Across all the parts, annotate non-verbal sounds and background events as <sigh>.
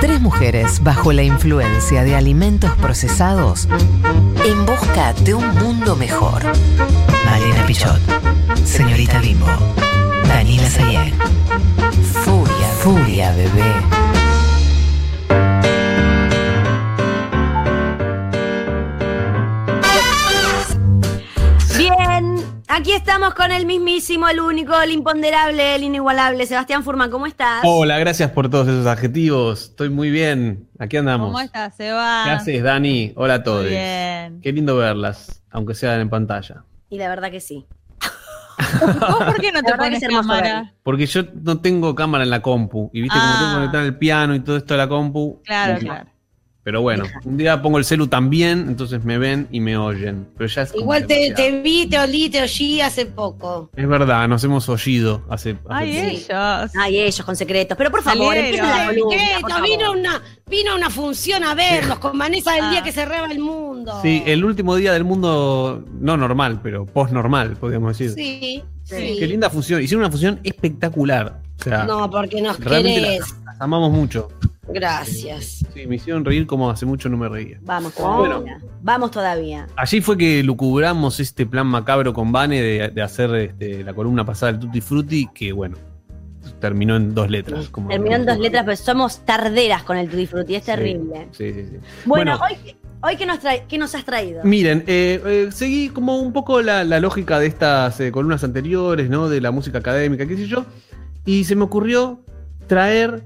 Tres mujeres bajo la influencia de alimentos procesados en busca de un mundo mejor. Malena Pichot, Señorita Bimbo, Daniela Sayén. Furia, furia, bebé. Aquí estamos con el mismísimo, el único, el imponderable, el inigualable. Sebastián Furman, ¿cómo estás? Hola, gracias por todos esos adjetivos. Estoy muy bien. Aquí andamos. ¿Cómo estás, Seba? ¿Qué haces, Dani? Hola a todos. Bien. Qué lindo verlas, aunque sean en pantalla. Y la verdad que sí. <laughs> ¿Vos por qué no te pones cámara? Porque yo no tengo cámara en la compu. Y viste, como Ah. tengo que conectar el piano y todo esto de la compu. Claro, claro. Pero bueno, un día pongo el celu también, entonces me ven y me oyen. Pero ya es Igual te, vi, te olí, te oí hace poco. Es verdad, nos hemos oído hace. hace Ay, poco. ellos. Ay, ellos con secretos. Pero por favor, vino una, vino una función a verlos con Vanessa el Ah. día que cerraba el mundo. Sí, el último día del mundo, no normal, pero post-normal, podríamos decir. Sí, Sí. Qué linda función. Hicieron una función espectacular. O sea, No, porque nos querés. las, las amamos mucho. Gracias. Sí, me hicieron reír como hace mucho no me reía. Vamos todavía. Vamos todavía. Allí fue que lucubramos este plan macabro con Vane de, de hacer este, la columna pasada del Tutti Frutti, que bueno, terminó en dos letras. Como, Terminó en dos letras, pero somos tarderas con el Tutti Frutti. Es Sí, terrible. Sí, sí, sí. Bueno, Bueno. hoy, hoy ¿qué, nos trae, ¿qué nos has traído? Miren, eh, eh, seguí como un poco la, la lógica de estas eh, columnas anteriores, ¿no? De la música académica, qué sé yo. Y se me ocurrió traer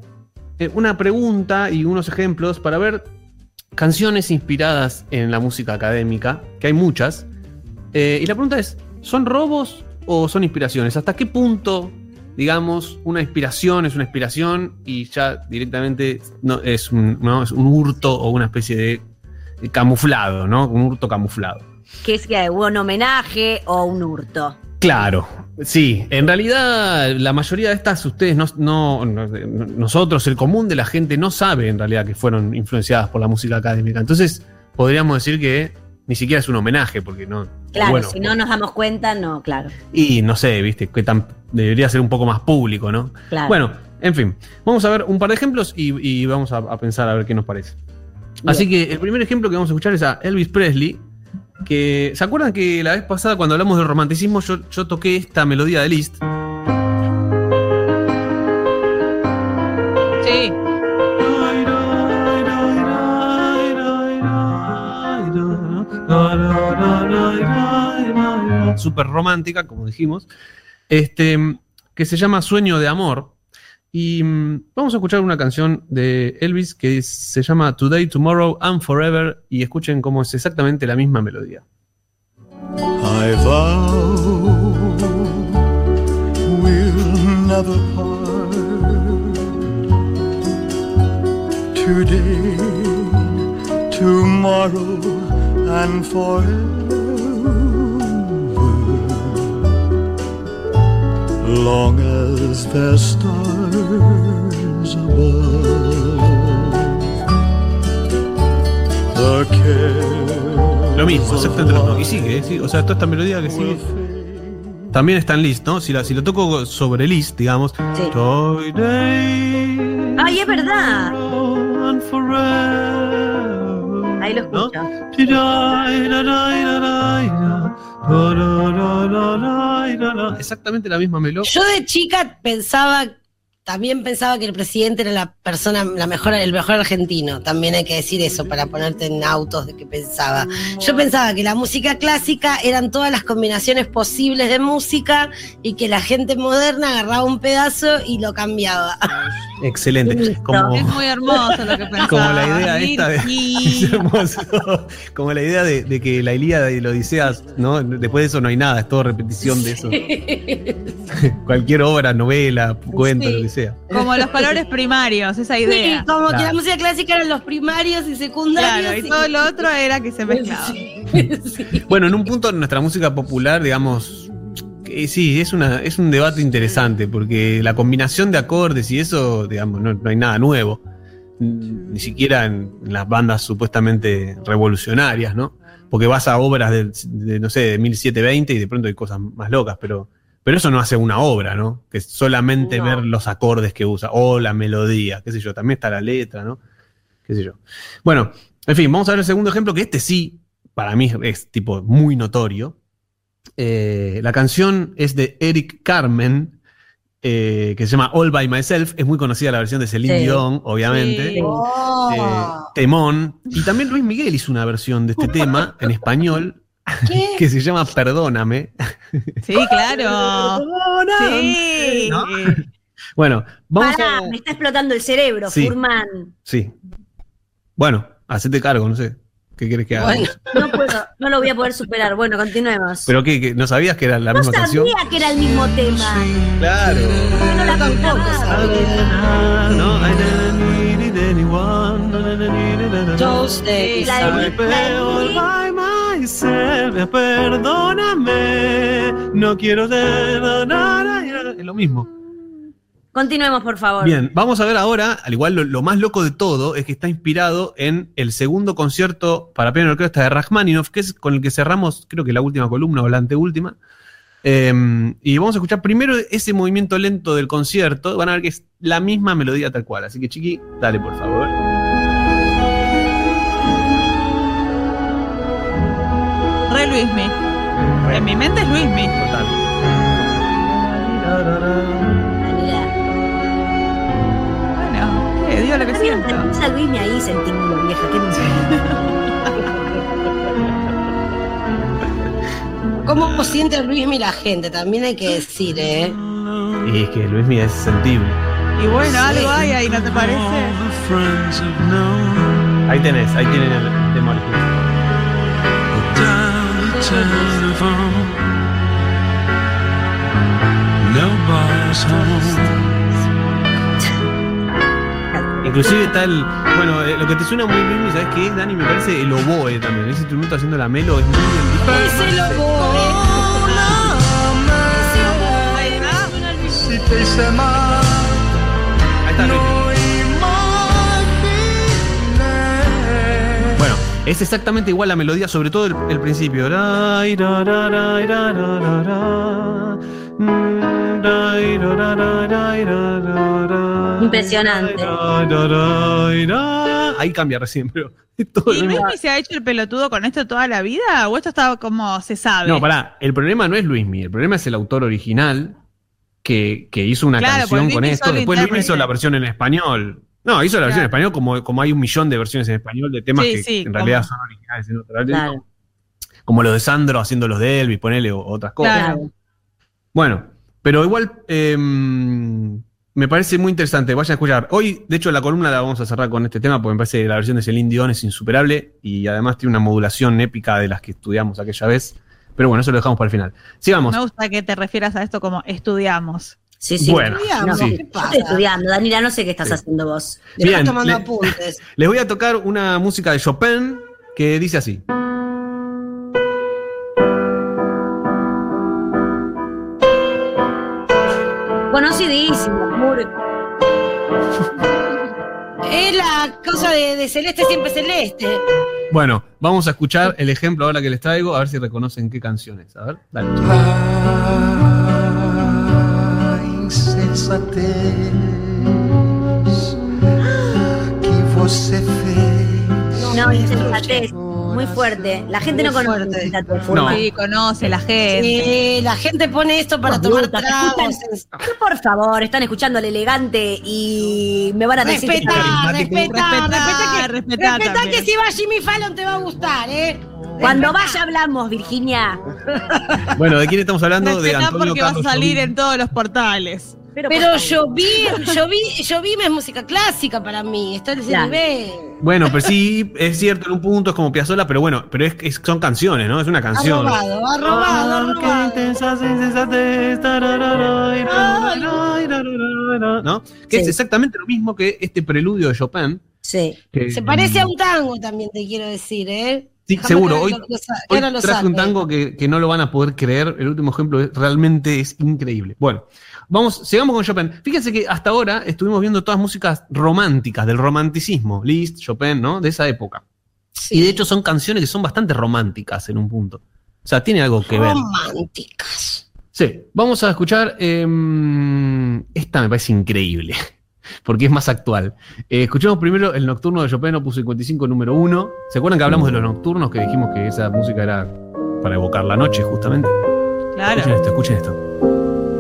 una pregunta y unos ejemplos para ver canciones inspiradas en la música académica, que hay muchas. Eh, y la pregunta es, ¿son robos o son inspiraciones? ¿Hasta qué punto, digamos, una inspiración es una inspiración y ya directamente no, es, un, no, es un hurto o una especie de de camuflado, ¿no? Un hurto camuflado. ¿Qué es que un homenaje o un hurto? Claro, sí. En realidad, la mayoría de estas, ustedes no, no- no- nosotros, el común de la gente, no sabe en realidad que fueron influenciadas por la música académica. Entonces, podríamos decir que ni siquiera es un homenaje, porque no. Claro, bueno, si no nos damos cuenta, no, claro. Y no sé, viste, que tan, debería ser un poco más público, ¿no? claro. Bueno, en fin, vamos a ver un par de ejemplos y, y vamos a, a pensar a ver qué nos parece. Así que el primer ejemplo que vamos a escuchar es a Elvis Presley, que ¿se acuerdan que la vez pasada cuando hablamos del romanticismo yo, yo toqué esta melodía de Liszt? Sí. Súper romántica, como dijimos, este, que se llama Sueño de Amor. Y mm, vamos a escuchar una canción de Elvis que se llama Today, Tomorrow and Forever y escuchen cómo es exactamente la misma melodía. I vow we'll never part. Today, tomorrow, and forever. Long as there's stars above. The care Lo mismo, exactamente lo mismo. Y sigue. Sí, o sea, toda esta melodía que sigue. También está en Liszt, ¿no? Si, la, si lo toco sobre Liszt, digamos. Sí. Today, Ay, es verdad. Ahí lo ¿No? Exactamente la misma melodía. Yo de chica pensaba, también pensaba que el presidente era la persona, la mejor, el mejor argentino. También hay que decir eso para ponerte en autos de que pensaba. Yo pensaba que la música clásica eran todas las combinaciones posibles de música y que la gente moderna agarraba un pedazo y lo cambiaba. Excelente. Como, Es muy hermoso lo que pensaba. <laughs> como la idea esta de. Virgi. <laughs> Es hermoso. Como la idea de, de que la Ilíada y la Odisea, ¿no? Después de eso no hay nada, es todo repetición de eso. <laughs> Cualquier obra, novela, cuento, Sí. lo que sea. Como los colores primarios, esa Sí, idea. como que la música clásica eran los primarios y secundarios. Claro, y todo lo otro era que se mezclaba. <laughs> Sí. Bueno, en un punto nuestra música popular, digamos, que sí, es, una, es un debate interesante, porque la combinación de acordes y eso, digamos, no, no hay nada nuevo. Ni siquiera en, las bandas supuestamente revolucionarias, ¿no? Porque vas a obras del- de, no sé, de 1720 y de pronto hay cosas más locas, pero Pero eso no hace una obra, ¿no? Que es solamente No. ver los acordes que usa o la melodía, qué sé yo. También está la letra, ¿no? Qué sé yo. Bueno, en fin, vamos a ver el segundo ejemplo, que este sí, para mí es tipo muy notorio. Eh, la canción es de Eric Carmen, eh, que se llama All by Myself. Es muy conocida la versión de Celine Sí. Dion, obviamente. Sí. Oh. Eh, temón. Y también Luis Miguel hizo una versión de este <laughs> tema en español ¿Qué? <laughs> que se llama Perdóname. Sí, claro. Sí. ¿No? Bueno, vamos Pará, a. me está explotando el cerebro, Sí. Furman. Sí. Bueno, hacete cargo, no sé. ¿Qué quieres que haga? Bueno. No puedo, no lo voy a poder superar. Bueno, continuemos. ¿Pero qué, qué? ¿No sabías que era la no misma sabía canción? que era el mismo tema. Claro. No la cantaba. No. No, no, no, myself, Perdóname. No quiero na. Es lo mismo. Continuemos, por favor. Bien, vamos a ver ahora, al igual lo, lo más loco de todo es que está inspirado en el segundo concierto para piano y orquesta de Rachmaninoff, que es con el que cerramos, creo que la última columna o la anteúltima. Eh, y vamos a escuchar primero ese movimiento lento del concierto. Van a ver que es la misma melodía tal cual. Así que, Chiqui, dale por favor. Re Luismi. En mi mente es Luismi. Total. Bueno, ¿qué? Digo lo que siento. a Luismi ahí sentindo, vieja. ¿Qué no <laughs> ¿Cómo siente Luismi la gente? También hay que decir, ¿eh? Y es que Luis Miguel es sensible. Y bueno, Sí. algo hay ahí, ¿no te parece? Ahí tenés, ahí tienen el, el tema original. Telephone. Nobody's home. Inclusive está el. Bueno, eh, lo que te suena muy bien, ¿sabes qué es, Dani? Me parece el oboe también. Ese instrumento haciendo la melo es muy bien. Ese lobo, Ahí está. Si te hice mal, Ahí está Luis. no es exactamente igual la melodía, sobre todo el, el principio. Mm. Impresionante. Ahí cambia recién, pero todo ¿Y. Luismi se ha hecho el pelotudo con esto toda la vida? ¿O esto está como se sabe? No, pará, el problema no es Luismi, el problema es el autor original que, que hizo una Claro, canción con esto. Después Luismi hizo la versión en español. No, hizo la versión en español como, como hay un millón de versiones en español de temas Sí, que sí, en como- realidad son originales en otra Claro, Como los de Sandro haciendo los de Elvis, ponele o- otras cosas. Claro. claro. Bueno, pero igual eh, me parece muy interesante. Vayan a escuchar. Hoy, de hecho, la columna la vamos a cerrar con este tema porque me parece que la versión de Celine Dion es insuperable y además tiene una modulación épica de las que estudiamos aquella vez. Pero bueno, eso lo dejamos para el final. Sigamos. Me gusta que te refieras a esto como estudiamos. Sí, sí. Bueno, Estudiamos, sí. ¿qué Yo pasa? estoy estudiando, Daniela, no sé qué estás Sí. haciendo vos. Le Bien, estoy tomando le- apuntes. <laughs> Les voy a tocar una música de Chopin que dice así. Conocidísimo, Mur. Es la cosa de, de celeste siempre celeste. Bueno, vamos a escuchar el ejemplo ahora que les traigo, a ver si reconocen qué canción es. A ver, dale. Insensatez que você fez. No, insensatez. Muy fuerte. La gente Muy no conoce fuerte. insensatez, No. Sí, conoce la gente. Sí, la gente pone esto para Los tomar tragos. por favor, están escuchando al elegante y me van a decir que Respetá, respetá, Respetá, respetá que, respetá si va Jimmy Fallon te va a gustar, ¿eh? Cuando vaya hablamos, Virginia. <laughs> Bueno, ¿de quién estamos hablando? De Antonio porque va a salir en todos los portales. Pero, <laughs> yo vi, yo vi, yo vi es música clásica para mí, está en ese Claro. nivel. Bueno, pero sí, es cierto, en un punto es como Piazzolla, pero bueno, pero es, es- son canciones, ¿no? Es una Ha canción. robado, ha robado, ha Ah, qué robado. ¿no? Que es exactamente lo mismo que este preludio de Chopin. Sí. que- Se parece a un tango también, te quiero decir, ¿eh? Sí, Déjame seguro. Hoy, hoy traje un tango que, que no lo van a poder creer. El último ejemplo es- realmente es increíble. Bueno, vamos, sigamos con Chopin. Fíjense que hasta ahora estuvimos viendo todas músicas románticas, del romanticismo. Liszt, Chopin, ¿no? De esa época. Sí. Y de hecho son canciones que son bastante románticas en un punto. O sea, tiene algo que ver. románticas. Sí, vamos a escuchar. em, esta me parece increíble, <laughs> porque es más actual. Eh, escuchemos primero el nocturno de Chopin, opus 55, número 1. ¿Se acuerdan que hablamos de los nocturnos? Que dijimos que esa música era para evocar la noche, justamente. Escuchen Claro. esto, escuchen esto.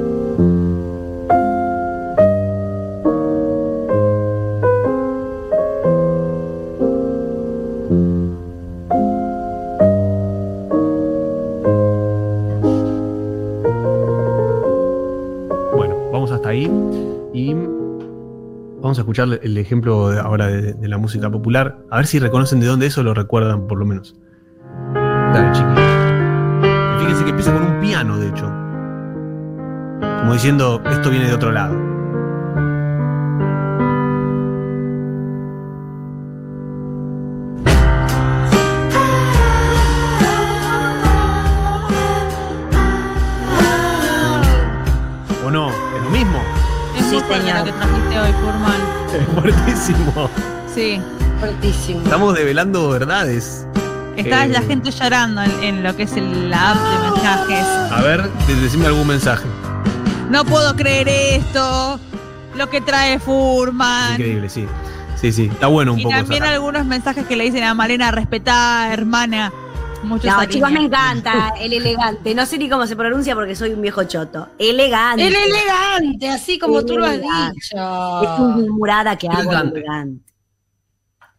Vamos a escuchar el ejemplo ahora de, la música popular. A ver si reconocen de dónde eso lo recuerdan, por lo menos. Dale, chiqui. Fíjense que empieza con un piano, de hecho. Como diciendo, esto viene de otro lado. ¿O no? ¿Es lo mismo? Señor. lo que trajiste hoy, Furman. <laughs> Es fuertísimo. Sí. Fuertísimo. Estamos develando verdades. Está Eh. la gente llorando en, en lo que es el- la app de mensajes. A ver, de- decime algún mensaje. No puedo creer esto. Lo que trae Furman. Increíble, sí. Sí, sí. Está bueno un Y poco. también sacar. algunos mensajes que le dicen a Malena, respetá, hermana. Muchos No, chicos, me encanta el elegante. No sé ni cómo se pronuncia porque soy un viejo choto. Elegante. El elegante, así como tú lo has Elegante. dicho. Es una murada que hago Elegante. elegante.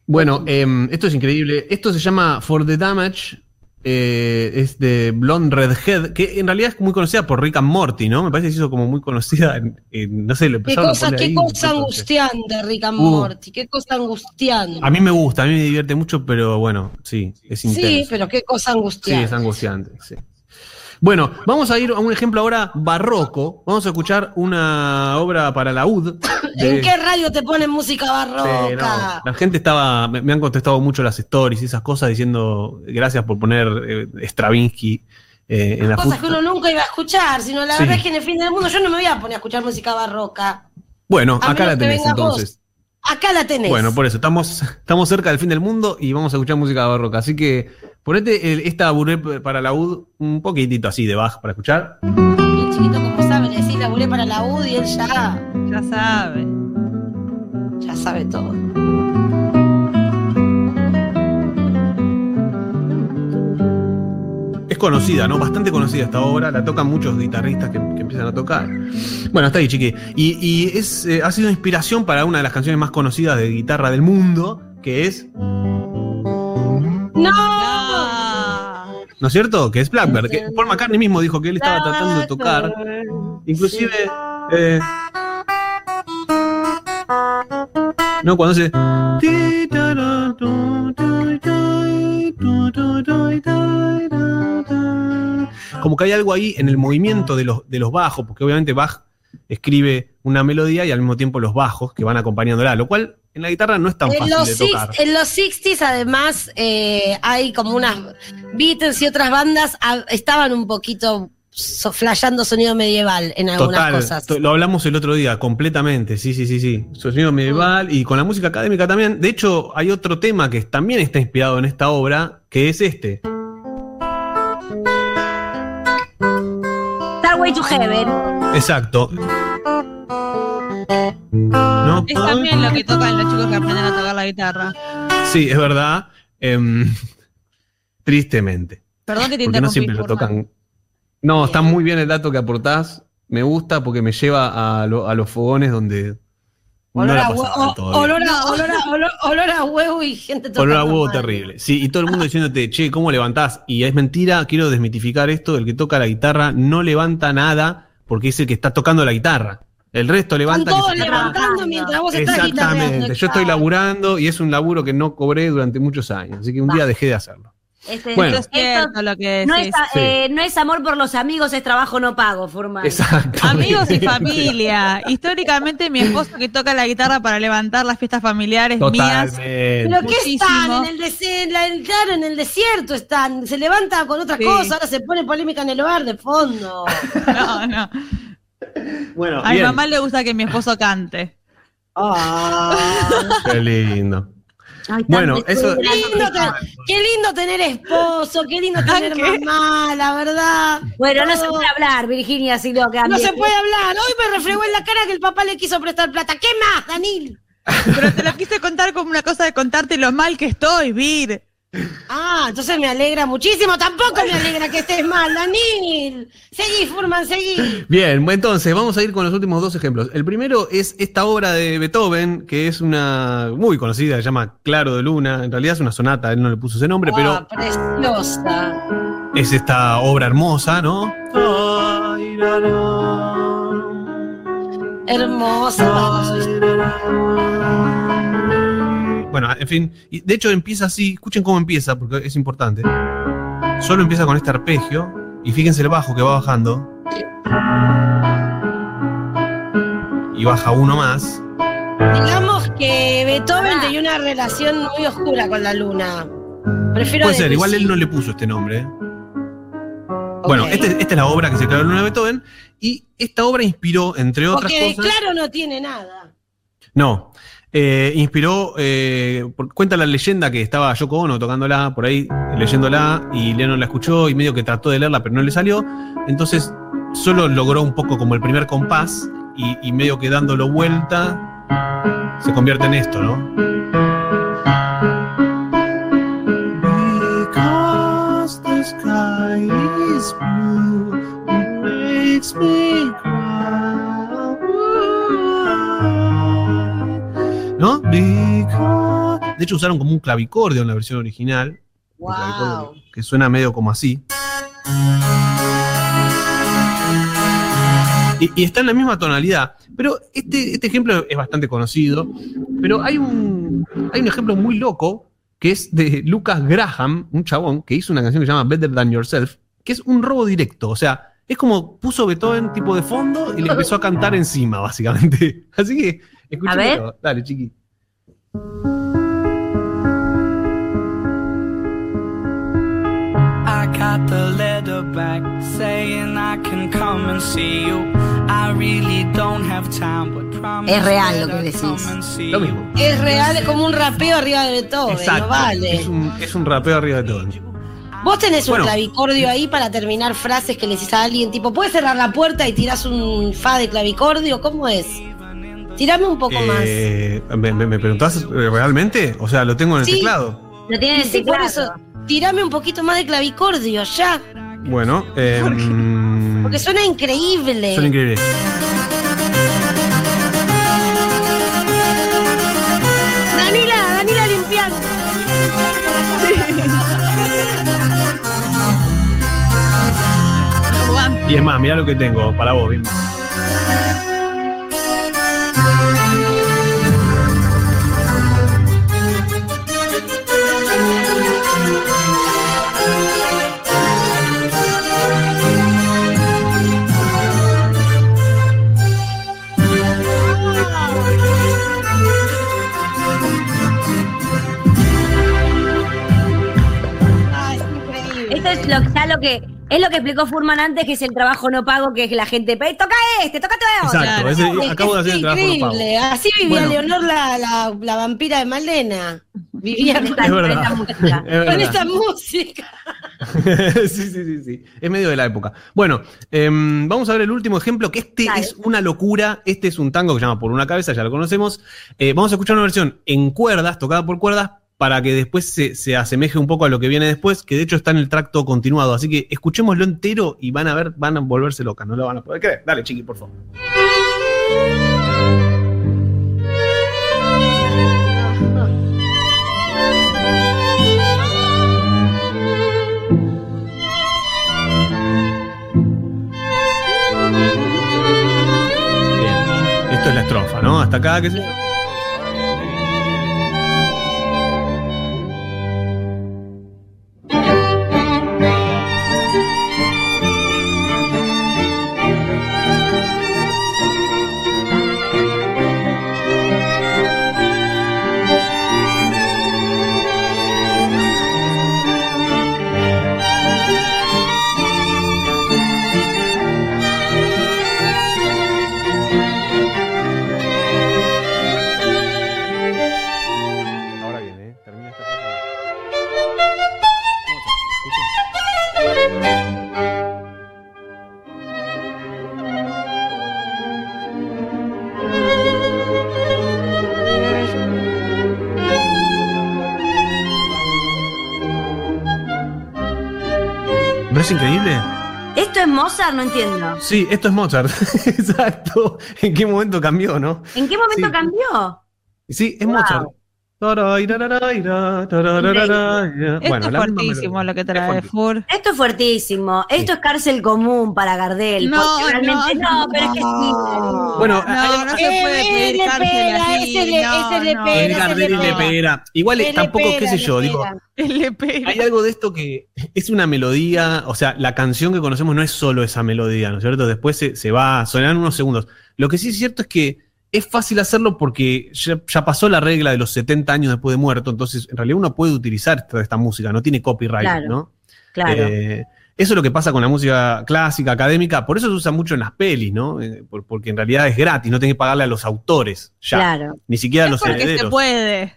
Bueno, em, esto es increíble. Esto se llama For the Damage. Eh, es de Blonde Redhead, que en realidad es muy conocida por Rick and Morty, ¿no? Me parece que se hizo como muy conocida. En, en- no sé, lo Qué a cosa, poner qué ahí, cosa angustiante, Rick and Uh. Morty. Qué cosa angustiante. A mí me gusta, a mí me divierte mucho, pero bueno, sí, es intenso. Sí, pero qué cosa Sí, angustiante. es angustiante, sí. Bueno, vamos a ir a un ejemplo ahora barroco. Vamos a escuchar una obra para la UD. <coughs> de- ¿En qué radio te ponen música Sí, barroca? no. La gente estaba, me, me han contestado mucho las stories y esas cosas diciendo gracias por poner eh, Stravinsky eh, en la Cosas que uno nunca iba a escuchar, sino la Sí. verdad es que en el fin del mundo yo no me voy a poner a escuchar música barroca. Bueno, a acá la tenés vos. Acá la tenés. Bueno, por eso, estamos, estamos cerca del fin del mundo y vamos a escuchar música barroca. Así que ponete el- esta buré para la UD un poquitito así de bajo para escuchar. Y el chiquito, como sabe, le decís laburé para la UD y él ya, Ya sabe. ya sabe todo. Es conocida, ¿no? Bastante conocida esta obra, la tocan muchos guitarristas que, que empiezan a tocar. Bueno, está ahí, chiqui. Y, y es, eh, ha sido inspiración para una de las canciones más conocidas de guitarra del mundo, que es, ¡No! ¿no es cierto? Que es Blackbird. Que Paul McCartney mismo dijo que él estaba tratando de tocar. Inclusive. eh, no, cuando se. Como que hay algo ahí en el movimiento de los, de los bajos, porque obviamente Bach escribe una melodía y al mismo tiempo los bajos que van acompañándola, lo cual en la guitarra no es tan En fácil los, de six- tocar. en los 60s, además, eh, hay como unas Beatles y otras bandas ah, estaban un poquito so, flasheando sonido medieval en algunas Total, cosas. to- lo hablamos el otro día, completamente, sí, sí, sí, sí. Sonido medieval y con la música académica también. De hecho, hay otro tema que también está inspirado en esta obra, que es este. Starway to Heaven. Exacto. ¿No? Es también lo que tocan los chicos que aprenden a tocar la guitarra. Sí, es verdad. Em, <laughs> tristemente. Perdón que te Porque no siempre lo tocan. No, está muy bien el dato que aportás. Me gusta porque me lleva a, lo- a los fogones donde Olor, la a, olor, a, olor, a, olor- a huevo y gente Olor a huevo mal. terrible. Sí, y todo el mundo diciéndote, che, ¿cómo levantás? Y es mentira, quiero desmitificar esto, el que toca la guitarra no levanta nada porque es el que está tocando la guitarra. El resto Están levanta que todos levantando mientras vos estás guitarreando. Exactamente. Yo estoy laburando y es un laburo que no cobré durante muchos años. Así que un día dejé de hacerlo. Este, Bueno. Esto es cierto lo que no, es, Sí. eh, no es amor por los amigos, es trabajo no pago, Furman. Exacto. Amigos y familia. <laughs> Históricamente, mi esposo que toca la guitarra para levantar las fiestas familiares mías. Pero ¿qué Muchísimo. están? En el, en la- claro, en el desierto están. Se levanta con otra Sí. cosa, ahora se pone polémica en el hogar de fondo. <laughs> No, no. Bueno, A mi mamá le gusta que mi esposo cante. Ah. Qué lindo. Ay, Bueno, eso- Qué lindo, te- qué lindo tener esposo, qué lindo tener ¿Qué? mamá, la verdad. Bueno, no se puede hablar, Virginia, si lo que No se puede hablar. Hoy me refregó en la cara que el papá le quiso prestar plata. ¿Qué más, Danil? Pero te lo quise contar como una cosa de contarte lo mal que estoy, Vir. Ah, entonces me alegra muchísimo. Tampoco me alegra que estés mal, Danil. Seguí, Furman, seguí. Bien, entonces vamos a ir con los últimos dos ejemplos. El primero es esta obra de Beethoven, que es una muy conocida, se llama Claro de Luna. En realidad es una sonata, él no le puso ese nombre, pero preciosa. es esta obra hermosa, ¿no? Hermosa. Bueno, en fin, y de hecho empieza así, escuchen cómo empieza, porque es importante. Solo empieza con este arpegio, y fíjense el bajo que va bajando. Y baja uno más. Digamos que Beethoven Ah. tenía una relación muy oscura con la luna. Prefiero Puede ser, igual él no le puso este nombre. ¿eh? Bueno, este- esta es la obra que se creó en Luna de Beethoven, y esta obra inspiró, entre otras Porque de cosas. claro no tiene nada. No. Eh, inspiró, eh, cuenta la leyenda que estaba Yoko Ono tocándola por ahí, leyéndola, y Lennon la escuchó y medio que trató de leerla, pero no le salió. Entonces, solo logró un poco como el primer compás, y, medio que dándolo vuelta, se convierte en esto, ¿no? Makes me. De hecho, usaron como un clavicordio en la versión original. Un clavicordio Wow. que suena medio como así. Y, y está en la misma tonalidad. Pero este, este ejemplo es bastante conocido. Pero hay un, hay un ejemplo muy loco que es de Lucas Graham, un chabón que hizo una canción que se llama Better Than Yourself, que es un robo directo. O sea, es como puso Beethoven tipo de fondo y le empezó a cantar <laughs> encima, básicamente. <laughs> Así que, escúchalo. Dale, chiqui. I got the letter back saying I can come and see you. I really don't have time, but promise Es real lo que decís. Lo mismo. Es real, es como un rapeo arriba de Beethoven, no vale. Es un, es un rapeo arriba de todo. Vos tenés un clavicordio ahí para terminar frases que le decís a alguien, tipo, ¿puedes cerrar la puerta y tirás un fa de clavicordio? ¿Cómo es? Tirame un poco Eh, ¿me, me, me preguntás eh, realmente? O sea, lo tengo en el Sí. teclado. Lo tiene en más. el Sí, por teclado. eso, tirame un poquito más de clavicordio, ya. Bueno, eh, Porque suena increíble. son increíbles. Danila, Danila limpiando. Y es más, mirá lo que tengo para vos, Bim. Que es lo que explicó Furman antes, que es el trabajo no pago, que es la gente "Pe, toca este, toca todo. Exacto, Claro. ese- Es acabo de hacer el trabajo no pago. increíble. Así vivía Bueno. Leonor, la, la, la vampira de Malena. Vivía <laughs> Con esta- con <laughs> música. Es con esta música. <laughs> sí, sí, sí, sí. Es medio de la época. Bueno, em, vamos a ver el último ejemplo, que este Dale. es una locura. Este es un tango que se llama Por una cabeza, ya lo conocemos. Eh, vamos a escuchar una versión en cuerdas, tocada por cuerdas, para que después se, se asemeje un poco a lo que viene después, que de hecho está en el tracto continuado. Así que escuchémoslo entero y van a ver, van a volverse locas, no lo van a poder creer. Dale, chiqui, por favor. Esto es la estrofa, ¿no? Hasta acá, ¿qué sé yo? No entiendo. Sí, esto es Mozart. <laughs> Exacto. ¿En qué momento cambió, no? ¿En qué momento Sí. cambió? Sí, es Wow. Mozart. Esto es fuertísimo melodía. lo que Es trae fuertísimo. Fur. Esto es fuertísimo. Esto es cárcel común para Gardel. No, no, no, pero es que sí. Bueno, No, se Eh, puede eh, pedir le cárcel pega, así. ese le- pega. pega. Igual tampoco, qué sé yo, digo, pega. Le pega. hay algo de esto que es una melodía, o sea, la canción que conocemos no es solo esa melodía, ¿no es cierto? Después se, se va a sonar en unos segundos. Lo que sí es cierto es que es fácil hacerlo porque ya, ya pasó la regla de los 70 años después de muerto, entonces en realidad uno puede utilizar esta, esta música, no tiene copyright, Claro. ¿no? Claro. Eh, eso es lo que pasa con la música clásica, académica, por eso se usa mucho en las pelis, ¿no? Eh, por- porque en realidad es gratis, no tenés que pagarle a los autores, ya, Claro. ni siquiera a Es los porque se puede.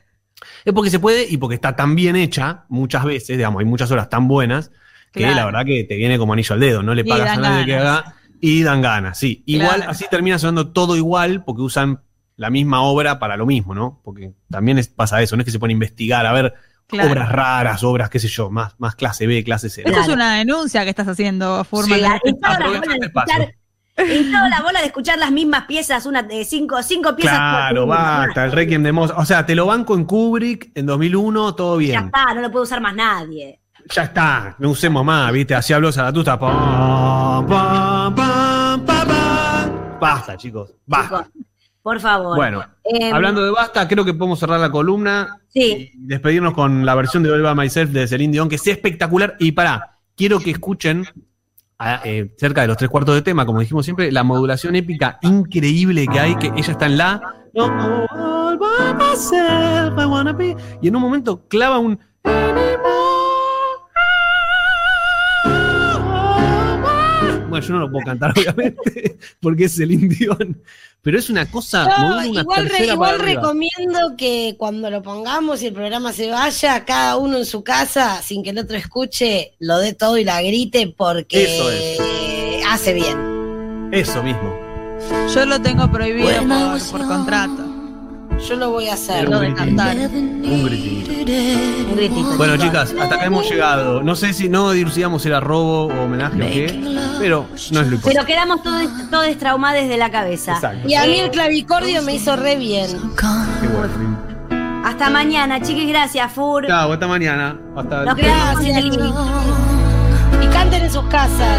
Es porque se puede y porque está tan bien hecha muchas veces, digamos, hay muchas horas tan buenas que Claro. la verdad que te viene como anillo al dedo, no le pagas a nadie que haga y dan ganas, sí. Igual Claro. así termina sonando todo igual porque usan la misma obra para lo mismo, ¿no? Porque también es- pasa eso, no es que se pone a investigar, a ver Claro. obras raras, obras, qué sé yo, más, más clase B, clase C. Esto es Claro. una denuncia que estás haciendo, Furman. Sí, y toda la bola de escuchar- y toda la bola de escuchar las mismas piezas, una de cinco, cinco piezas. Claro, por- basta, el Requiem de Mozart. O sea, te lo banco en Kubrick en 2001, todo Ya bien. está, no lo puede usar más nadie. Ya está, no usemos más, ¿viste? Así habló pam, pam, pam. Basta, chicos, basta. Por favor. Bueno, Em, hablando de basta, creo que podemos cerrar la columna Sí. y despedirnos con la versión de All By Myself de Celine Dion, que es espectacular. Y pará, quiero que escuchen a, eh, cerca de los tres cuartos de tema, como dijimos siempre, la modulación épica increíble que hay, que ella está en la. Y en un momento clava un. Bueno, yo no lo puedo cantar, <laughs> obviamente, porque es el Dion. Pero es una cosa. Yo una igual re- igual recomiendo que cuando lo pongamos y el programa se vaya, cada uno en su casa, sin que el otro escuche, lo dé todo y la grite porque Eso es. hace bien. Eso mismo. Yo lo tengo prohibido por, por contrato. Yo lo voy a hacer. Lo de cantar. Un gritito. Un gritito. Bueno, chicas, hasta acá hemos llegado. No sé si no dilucidamos si era robo o homenaje o qué, pero no es lo Pero importante. quedamos todos, todos traumados de la cabeza. Exacto. Y a mí el clavicordio me hizo re bien. Qué bueno. Hasta mañana, chiquis. Gracias, Fur. Chao, hasta mañana. Hasta Nos quedamos en el Y canten en sus casas.